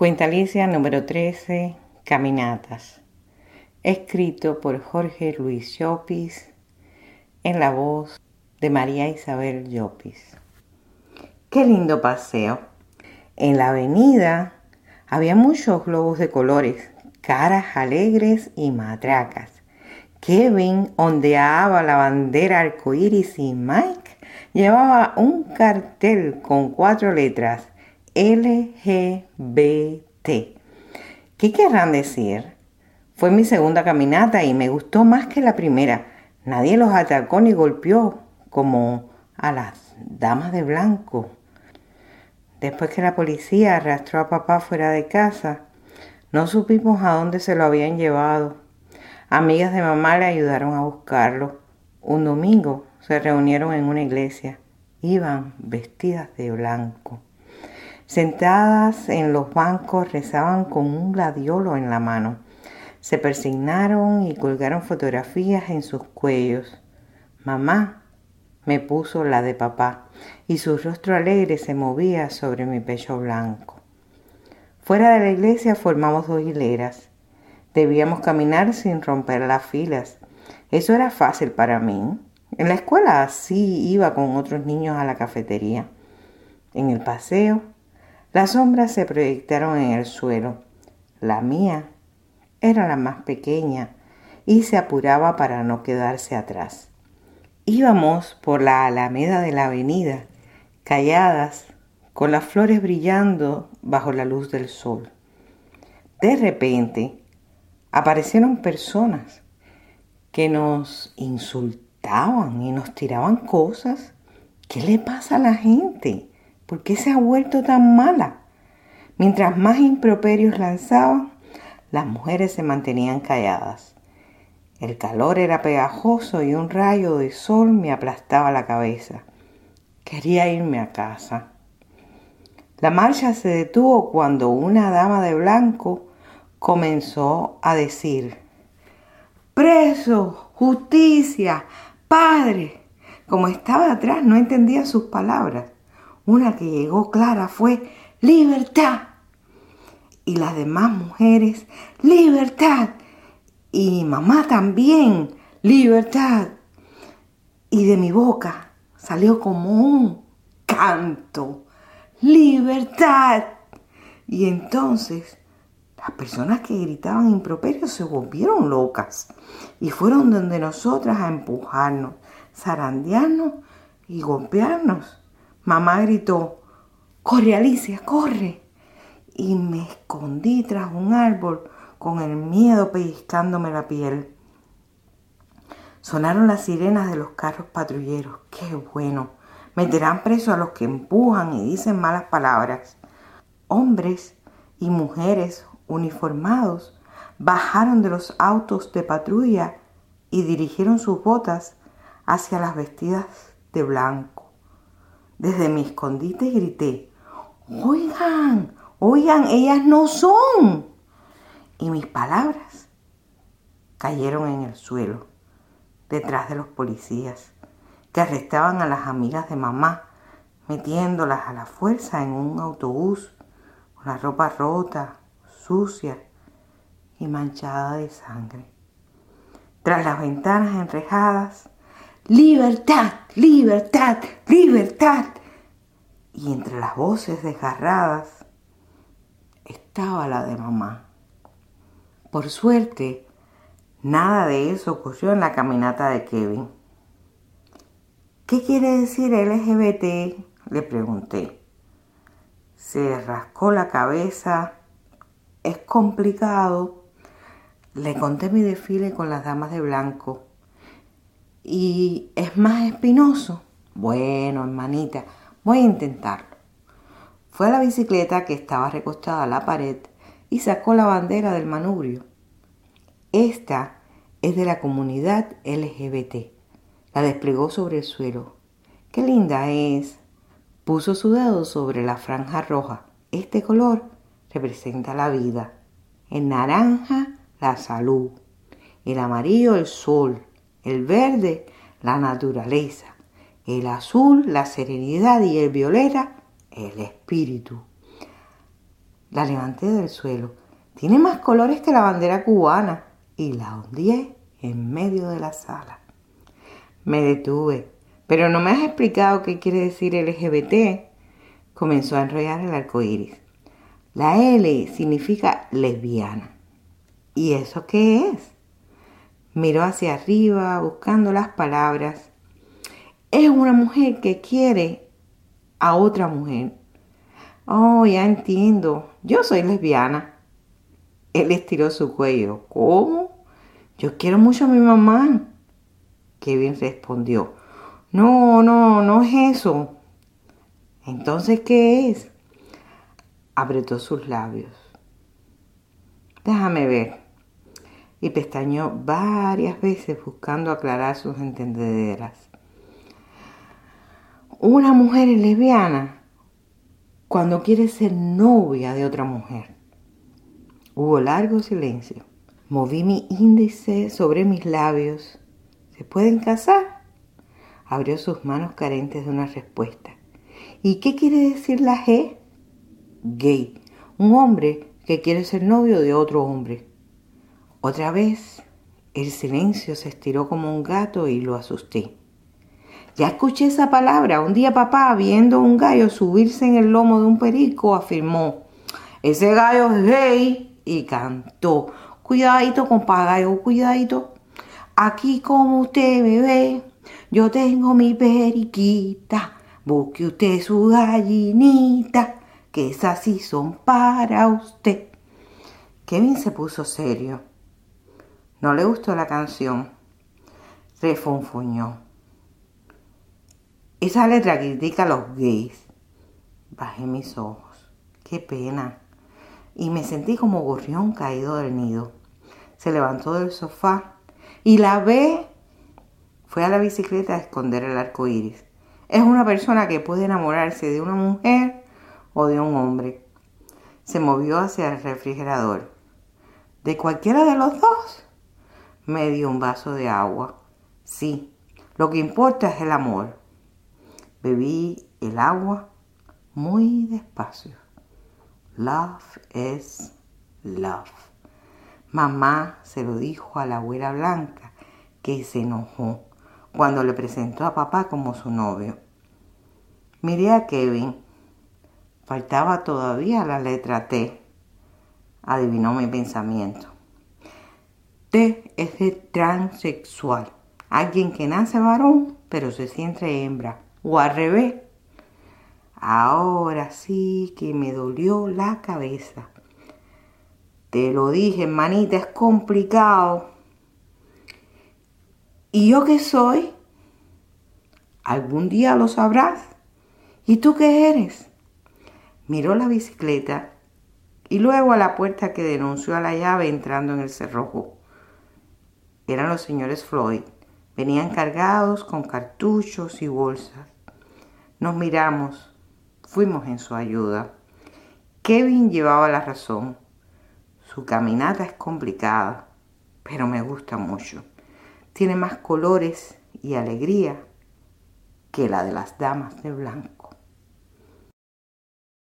Cuentalicia número 13, Caminatas. Escrito por Jorge Luis Llopis en la voz de María Isabel Llopis. Qué lindo paseo. En la avenida había muchos globos de colores, caras alegres y matracas. Kevin ondeaba la bandera arcoíris y Mike llevaba un cartel con cuatro letras LGBT. ¿Qué querrán decir? Fue mi segunda caminata y me gustó más que la primera. Nadie los atacó ni golpeó como a las damas de blanco. Después que la policía arrastró a papá fuera de casa, no supimos a dónde se lo habían llevado. Amigas de mamá le ayudaron a buscarlo. Un domingo se reunieron en una iglesia. Iban vestidas de blanco. Sentadas en los bancos rezaban con un gladiolo en la mano. Se persignaron y colgaron fotografías en sus cuellos. Mamá me puso la de papá y su rostro alegre se movía sobre mi pecho blanco. Fuera de la iglesia formamos dos hileras. Debíamos caminar sin romper las filas. Eso era fácil para mí. En la escuela sí iba con otros niños a la cafetería. En el paseo las sombras se proyectaron en el suelo. La mía era la más pequeña y se apuraba para no quedarse atrás. Íbamos por la alameda de la avenida, calladas, con las flores brillando bajo la luz del sol. De repente aparecieron personas que nos insultaban y nos tiraban cosas. ¿Qué le pasa a la gente? ¿Por qué se ha vuelto tan mala? Mientras más improperios lanzaban, las mujeres se mantenían calladas. El calor era pegajoso y un rayo de sol me aplastaba la cabeza. Quería irme a casa. La marcha se detuvo cuando una dama de blanco comenzó a decir, preso, justicia, padre. Como estaba atrás no entendía sus palabras. Una que llegó clara fue libertad. Y las demás mujeres, libertad. Y mamá también, libertad. Y de mi boca salió como un canto, libertad. Y entonces las personas que gritaban improperios se volvieron locas y fueron donde nosotras a empujarnos, zarandearnos y golpearnos. Mamá gritó, corre Alicia, corre. Y me escondí tras un árbol con el miedo pellizcándome la piel. Sonaron las sirenas de los carros patrulleros. Qué bueno. Meterán preso a los que empujan y dicen malas palabras. Hombres y mujeres uniformados bajaron de los autos de patrulla y dirigieron sus botas hacia las vestidas de blanco. Desde mi escondite grité, oigan, oigan, ellas no son. Y mis palabras cayeron en el suelo, detrás de los policías, que arrestaban a las amigas de mamá, metiéndolas a la fuerza en un autobús, con la ropa rota, sucia y manchada de sangre. Tras las ventanas enrejadas, libertad, libertad, libertad. Y entre las voces desgarradas estaba la de mamá. Por suerte, nada de eso ocurrió en la caminata de Kevin. ¿Qué quiere decir LGBT? Le pregunté. Se rascó la cabeza. Es complicado. Le conté mi desfile con las damas de blanco y es más espinoso. Bueno, hermanita, voy a intentarlo. Fue a la bicicleta que estaba recostada a la pared y sacó la bandera del manubrio. Esta es de la comunidad LGBT. La desplegó sobre el suelo. ¡Qué linda es! Puso su dedo sobre la franja roja. Este color representa la vida. El naranja, la salud. El amarillo, el sol el verde la naturaleza, el azul la serenidad y el violeta el espíritu. La levanté del suelo. Tiene más colores que la bandera cubana y la ondeé en medio de la sala. Me detuve. Pero no me has explicado qué quiere decir LGBT. Comenzó a enrollar el arco iris. La L significa lesbiana. ¿Y eso qué es? Miró hacia arriba buscando las palabras. Es una mujer que quiere a otra mujer. Oh, ya entiendo. Yo soy lesbiana. Él estiró su cuello. ¿Cómo? Yo quiero mucho a mi mamá. Kevin respondió. No, no, no es eso. Entonces, ¿qué es? Apretó sus labios. Déjame ver. Y pestañó varias veces buscando aclarar sus entendederas. Una mujer es lesbiana cuando quiere ser novia de otra mujer. Hubo largo silencio. Moví mi índice sobre mis labios. ¿Se pueden casar? Abrió sus manos carentes de una respuesta. ¿Y qué quiere decir la G? Gay. Un hombre que quiere ser novio de otro hombre. Otra vez, el silencio se estiró como un gato y lo asusté. Ya escuché esa palabra. Un día papá, viendo un gallo subirse en el lomo de un perico, afirmó, ese gallo es gay y cantó, cuidadito gallo, cuidadito. Aquí como usted me ve, yo tengo mi periquita, busque usted su gallinita, que esas sí son para usted. Kevin se puso serio. No le gustó la canción. Refunfuñó. Esa letra critica a los gays. Bajé mis ojos. Qué pena. Y me sentí como gorrión caído del nido. Se levantó del sofá y la ve. Fue a la bicicleta a esconder el arco iris. Es una persona que puede enamorarse de una mujer o de un hombre. Se movió hacia el refrigerador. ¿De cualquiera de los dos? Me dio un vaso de agua. Sí, lo que importa es el amor. Bebí el agua muy despacio. Love is love. Mamá se lo dijo a la abuela Blanca, que se enojó cuando le presentó a papá como su novio. Miré a Kevin. Faltaba todavía la letra T. Adivinó mi pensamiento. T es de transexual. Alguien que nace varón, pero se siente hembra o al revés. Ahora sí que me dolió la cabeza. Te lo dije, hermanita, es complicado. ¿Y yo qué soy? Algún día lo sabrás. ¿Y tú qué eres? Miró la bicicleta y luego a la puerta que denunció a la llave entrando en el cerrojo. Eran los señores Floyd. Venían cargados con cartuchos y bolsas. Nos miramos, fuimos en su ayuda. Kevin llevaba la razón. Su caminata es complicada, pero me gusta mucho. Tiene más colores y alegría que la de las damas de blanco.